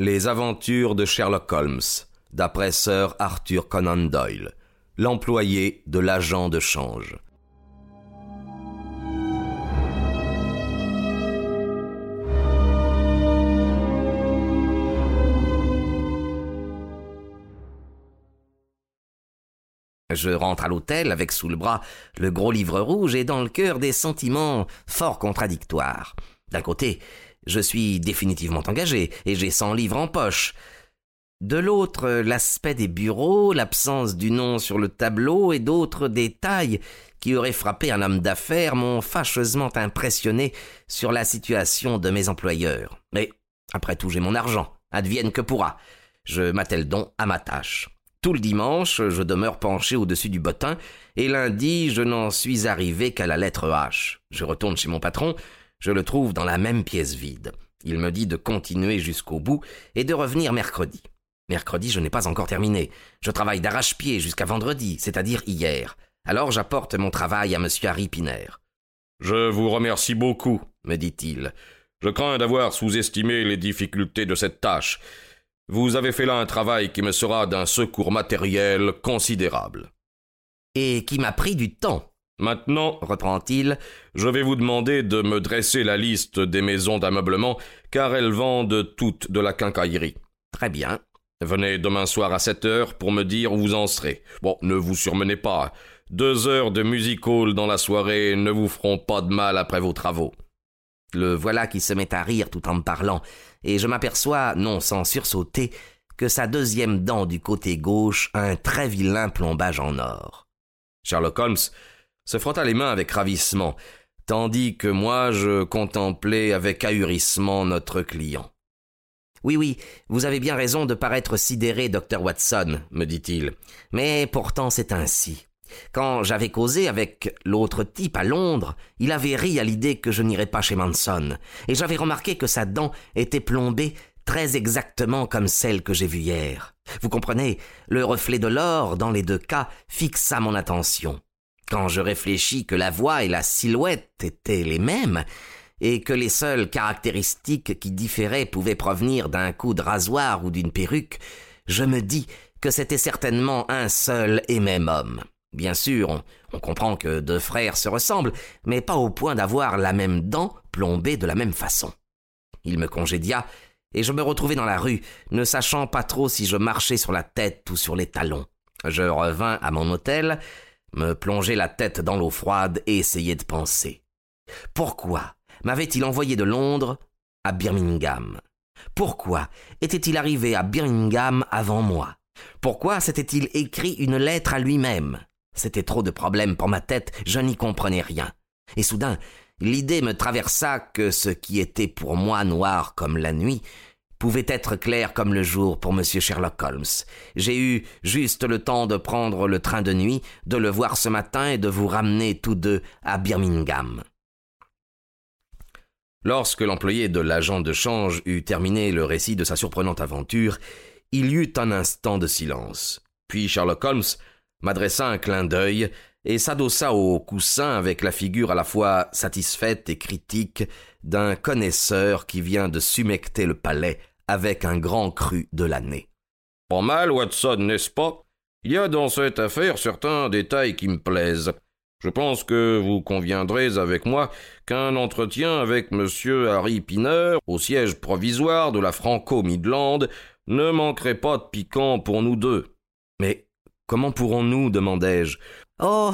Les aventures de Sherlock Holmes, d'après Sir Arthur Conan Doyle, l'employé de l'agent de change. Je rentre à l'hôtel avec sous le bras le gros livre rouge et dans le cœur des sentiments fort contradictoires. D'un côté, je suis définitivement engagé et j'ai cent livres en poche. De l'autre, l'aspect des bureaux, l'absence du nom sur le tableau et d'autres détails qui auraient frappé un homme d'affaires m'ont fâcheusement impressionné sur la situation de mes employeurs. Mais, après tout, j'ai mon argent. Advienne que pourra. Je m'attelle donc à ma tâche. Tout le dimanche, je demeure penché au-dessus du bottin, et lundi, je n'en suis arrivé qu'à la lettre H. Je retourne chez mon patron, je le trouve dans la même pièce vide. Il me dit de continuer jusqu'au bout et de revenir mercredi. Mercredi, je n'ai pas encore terminé. Je travaille d'arrache-pied jusqu'à vendredi, c'est-à-dire hier. Alors j'apporte mon travail à M. Harry Piner. Je vous remercie beaucoup, me dit-il. Je crains d'avoir sous-estimé les difficultés de cette tâche. Vous avez fait là un travail qui me sera d'un secours matériel considérable. Et qui m'a pris du temps. Maintenant, reprend-il, je vais vous demander de me dresser la liste des maisons d'ameublement, car elles vendent toutes de la quincaillerie. Très bien. Venez demain soir à sept heures pour me dire où vous en serez. Bon, ne vous surmenez pas. Deux heures de music hall dans la soirée ne vous feront pas de mal après vos travaux. Le voilà qui se met à rire tout en me parlant, et je m'aperçois, non sans sursauter, que sa deuxième dent du côté gauche a un très vilain plombage en or. Sherlock Holmes se frotta les mains avec ravissement, tandis que moi je contemplais avec ahurissement notre client. Oui, oui, vous avez bien raison de paraître sidéré, docteur Watson, me dit-il. Mais pourtant c'est ainsi. Quand j'avais causé avec l'autre type à Londres, il avait ri à l'idée que je n'irais pas chez Manson, et j'avais remarqué que sa dent était plombée très exactement comme celle que j'ai vue hier. Vous comprenez, le reflet de l'or, dans les deux cas, fixa mon attention. Quand je réfléchis que la voix et la silhouette étaient les mêmes, et que les seules caractéristiques qui différaient pouvaient provenir d'un coup de rasoir ou d'une perruque, je me dis que c'était certainement un seul et même homme. Bien sûr, on, comprend que deux frères se ressemblent, mais pas au point d'avoir la même dent plombée de la même façon. Il me congédia, et je me retrouvai dans la rue, ne sachant pas trop si je marchais sur la tête ou sur les talons. Je revins à mon hôtel, me plongeai la tête dans l'eau froide et essayai de penser. Pourquoi m'avait-il envoyé de Londres à Birmingham? Pourquoi était-il arrivé à Birmingham avant moi? Pourquoi s'était-il écrit une lettre à lui-même? C'était trop de problèmes pour ma tête, je n'y comprenais rien. Et soudain, l'idée me traversa que ce qui était pour moi noir comme la nuit pouvait être clair comme le jour pour M. Sherlock Holmes. J'ai eu juste le temps de prendre le train de nuit, de le voir ce matin et de vous ramener tous deux à Birmingham. Lorsque l'employé de l'agent de change eut terminé le récit de sa surprenante aventure, il y eut un instant de silence. Puis Sherlock Holmes m'adressa un clin d'œil et s'adossa au coussin avec la figure à la fois satisfaite et critique d'un connaisseur qui vient de sumecter le palais avec un grand cru de l'année. Pas mal, Watson, n'est-ce pas? Il y a dans cette affaire certains détails qui me plaisent. Je pense que vous conviendrez avec moi qu'un entretien avec M. Harry Pinner, au siège provisoire de la Franco-Midland, ne manquerait pas de piquant pour nous deux. Mais Comment pourrons-nous demandai-je. Oh.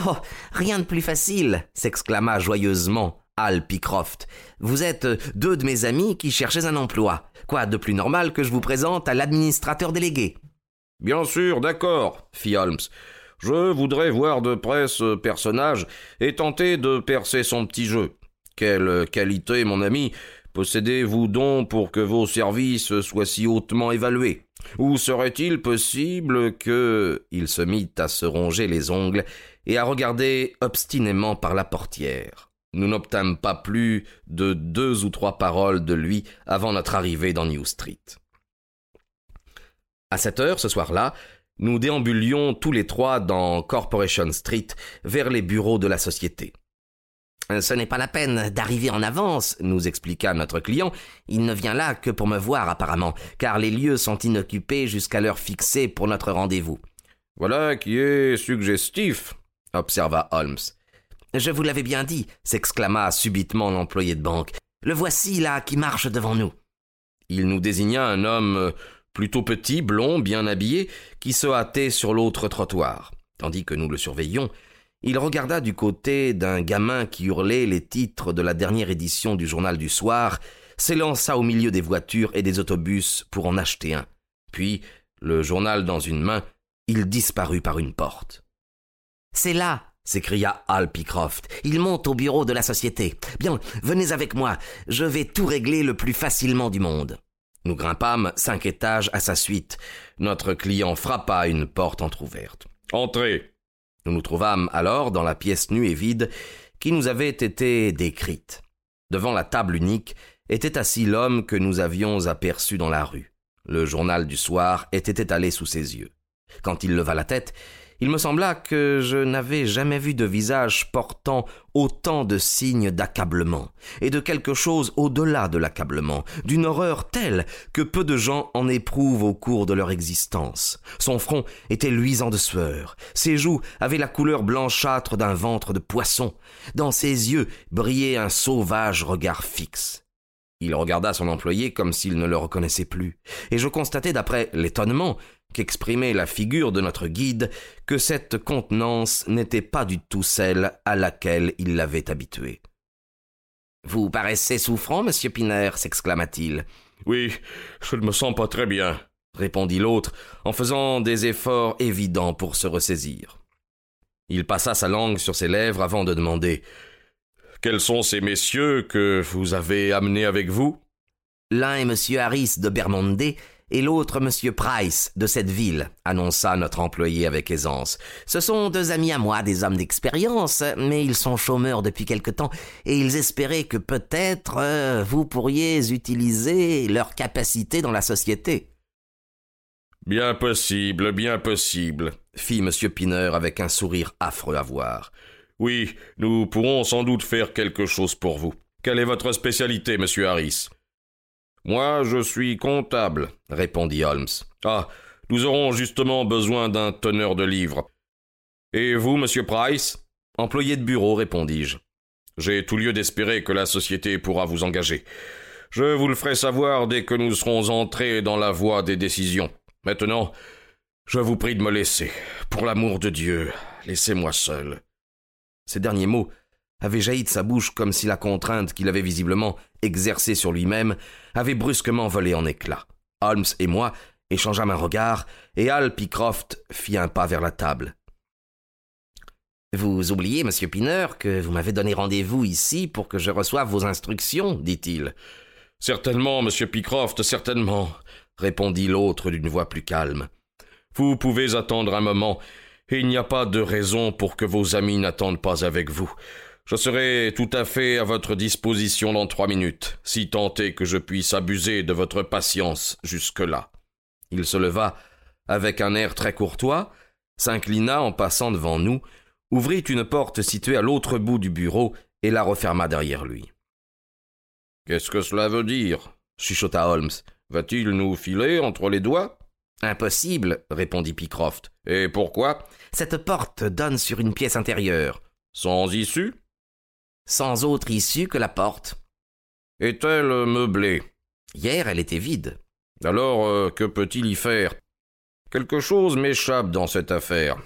Rien de plus facile. s'exclama joyeusement Al Pycroft. Vous êtes deux de mes amis qui cherchaient un emploi. Quoi de plus normal que je vous présente à l'administrateur délégué? Bien sûr, d'accord, fit Holmes. Je voudrais voir de près ce personnage et tenter de percer son petit jeu. Quelle qualité, mon ami, possédez-vous donc pour que vos services soient si hautement évalués ou serait-il possible que. Il se mit à se ronger les ongles et à regarder obstinément par la portière. Nous n'obtîmes pas plus de deux ou trois paroles de lui avant notre arrivée dans New Street. À cette heure, ce soir-là, nous déambulions tous les trois dans Corporation Street vers les bureaux de la société. Ce n'est pas la peine d'arriver en avance, nous expliqua notre client. Il ne vient là que pour me voir apparemment, car les lieux sont inoccupés jusqu'à l'heure fixée pour notre rendez-vous. Voilà qui est suggestif, observa Holmes. Je vous l'avais bien dit, s'exclama subitement l'employé de banque. Le voici là qui marche devant nous. Il nous désigna un homme plutôt petit, blond, bien habillé, qui se hâtait sur l'autre trottoir. Tandis que nous le surveillions, il regarda du côté d'un gamin qui hurlait les titres de la dernière édition du journal du soir, s'élança au milieu des voitures et des autobus pour en acheter un. Puis, le journal dans une main, il disparut par une porte. C'est là, s'écria Hal Pycroft. Il monte au bureau de la société. Bien, venez avec moi. Je vais tout régler le plus facilement du monde. Nous grimpâmes cinq étages à sa suite. Notre client frappa à une porte entr'ouverte. Entrez. Nous nous trouvâmes alors dans la pièce nue et vide qui nous avait été décrite. Devant la table unique était assis l'homme que nous avions aperçu dans la rue. Le journal du soir était étalé sous ses yeux. Quand il leva la tête, il me sembla que je n'avais jamais vu de visage portant autant de signes d'accablement, et de quelque chose au-delà de l'accablement, d'une horreur telle que peu de gens en éprouvent au cours de leur existence. Son front était luisant de sueur, ses joues avaient la couleur blanchâtre d'un ventre de poisson, dans ses yeux brillait un sauvage regard fixe. Il regarda son employé comme s'il ne le reconnaissait plus, et je constatai d'après l'étonnement qu'exprimait la figure de notre guide que cette contenance n'était pas du tout celle à laquelle il l'avait habitué. Vous paraissez souffrant, monsieur Piner, s'exclama-t-il. Oui, je ne me sens pas très bien, répondit l'autre, en faisant des efforts évidents pour se ressaisir. Il passa sa langue sur ses lèvres avant de demander Quels sont ces messieurs que vous avez amenés avec vous? L'un est monsieur Harris de Bermonde, et l'autre Monsieur Price de cette ville, annonça notre employé avec aisance. Ce sont deux amis à moi, des hommes d'expérience, mais ils sont chômeurs depuis quelque temps, et ils espéraient que peut-être euh, vous pourriez utiliser leur capacité dans la société. Bien possible, bien possible, fit M. Piner avec un sourire affreux à voir. Oui, nous pourrons sans doute faire quelque chose pour vous. Quelle est votre spécialité, monsieur Harris? Moi, je suis comptable, répondit Holmes. Ah, nous aurons justement besoin d'un teneur de livres. Et vous, monsieur Price? Employé de bureau, répondis-je. J'ai tout lieu d'espérer que la société pourra vous engager. Je vous le ferai savoir dès que nous serons entrés dans la voie des décisions. Maintenant, je vous prie de me laisser. Pour l'amour de Dieu, laissez-moi seul. Ces derniers mots avait jailli de sa bouche comme si la contrainte qu'il avait visiblement exercée sur lui-même avait brusquement volé en éclats. Holmes et moi échangeâmes un regard, et Al Pycroft fit un pas vers la table. Vous oubliez, monsieur Piner, que vous m'avez donné rendez-vous ici pour que je reçoive vos instructions, dit-il. Certainement, monsieur Pycroft, certainement, répondit l'autre d'une voix plus calme. Vous pouvez attendre un moment, et il n'y a pas de raison pour que vos amis n'attendent pas avec vous. Je serai tout à fait à votre disposition dans trois minutes, si tant est que je puisse abuser de votre patience jusque-là. Il se leva avec un air très courtois, s'inclina en passant devant nous, ouvrit une porte située à l'autre bout du bureau et la referma derrière lui. Qu'est-ce que cela veut dire? chuchota Holmes. Va-t-il nous filer entre les doigts Impossible, répondit Pycroft. Et pourquoi? Cette porte donne sur une pièce intérieure. Sans issue? Sans autre issue que la porte. Est-elle meublée? Hier, elle était vide. Alors, euh, que peut-il y faire? Quelque chose m'échappe dans cette affaire.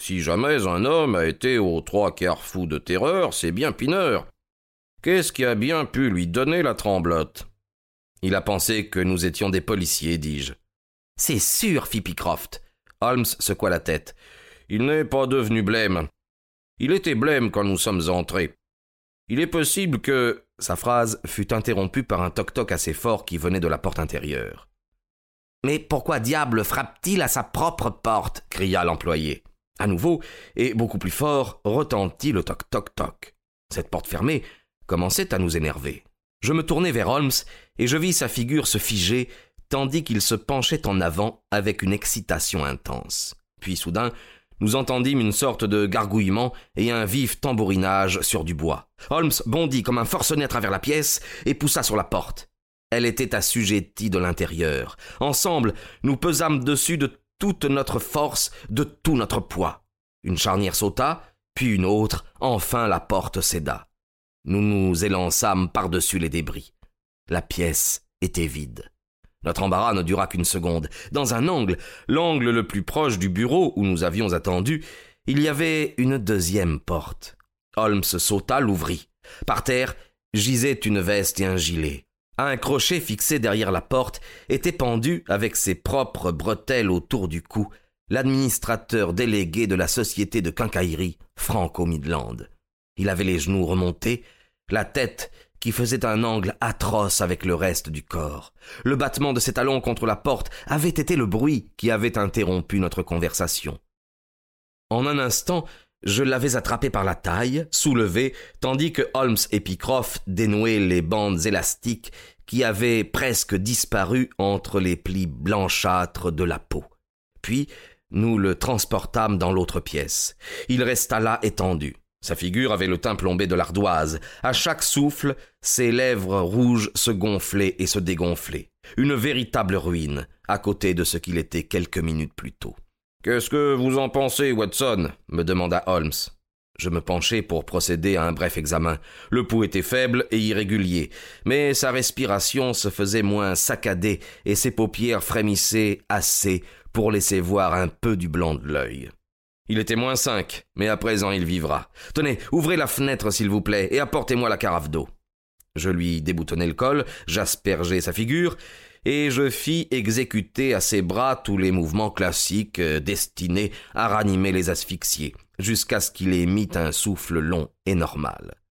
Si jamais un homme a été aux trois quarts fou de terreur, c'est bien Pineur. Qu'est-ce qui a bien pu lui donner la tremblote? Il a pensé que nous étions des policiers, dis-je. C'est sûr, fit Pycroft. Holmes secoua la tête. Il n'est pas devenu blême. Il était blême quand nous sommes entrés. Il est possible que. Sa phrase fut interrompue par un toc-toc assez fort qui venait de la porte intérieure. Mais pourquoi diable frappe-t-il à sa propre porte? cria l'employé. À nouveau, et beaucoup plus fort, retentit le toc-toc-toc. Cette porte fermée commençait à nous énerver. Je me tournai vers Holmes et je vis sa figure se figer tandis qu'il se penchait en avant avec une excitation intense. Puis soudain, nous entendîmes une sorte de gargouillement et un vif tambourinage sur du bois. Holmes bondit comme un forcené à travers la pièce et poussa sur la porte. Elle était assujettie de l'intérieur. Ensemble, nous pesâmes dessus de toute notre force, de tout notre poids. Une charnière sauta, puis une autre, enfin la porte céda. Nous nous élançâmes par-dessus les débris. La pièce était vide. Notre embarras ne dura qu'une seconde. Dans un angle, l'angle le plus proche du bureau où nous avions attendu, il y avait une deuxième porte. Holmes sauta, l'ouvrit. Par terre gisait une veste et un gilet. un crochet fixé derrière la porte était pendu, avec ses propres bretelles autour du cou, l'administrateur délégué de la société de quincaillerie Franco-Midland. Il avait les genoux remontés, la tête qui faisait un angle atroce avec le reste du corps. Le battement de ses talons contre la porte avait été le bruit qui avait interrompu notre conversation. En un instant, je l'avais attrapé par la taille, soulevé, tandis que Holmes et Pycroft dénouaient les bandes élastiques qui avaient presque disparu entre les plis blanchâtres de la peau. Puis, nous le transportâmes dans l'autre pièce. Il resta là étendu. Sa figure avait le teint plombé de l'ardoise. À chaque souffle, ses lèvres rouges se gonflaient et se dégonflaient. Une véritable ruine, à côté de ce qu'il était quelques minutes plus tôt. Qu'est-ce que vous en pensez, Watson? me demanda Holmes. Je me penchai pour procéder à un bref examen. Le pouls était faible et irrégulier, mais sa respiration se faisait moins saccadée et ses paupières frémissaient assez pour laisser voir un peu du blanc de l'œil. Il était moins cinq, mais à présent il vivra. Tenez, ouvrez la fenêtre, s'il vous plaît, et apportez-moi la carafe d'eau. Je lui déboutonnai le col, j'aspergeai sa figure, et je fis exécuter à ses bras tous les mouvements classiques euh, destinés à ranimer les asphyxiés, jusqu'à ce qu'il émît un souffle long et normal.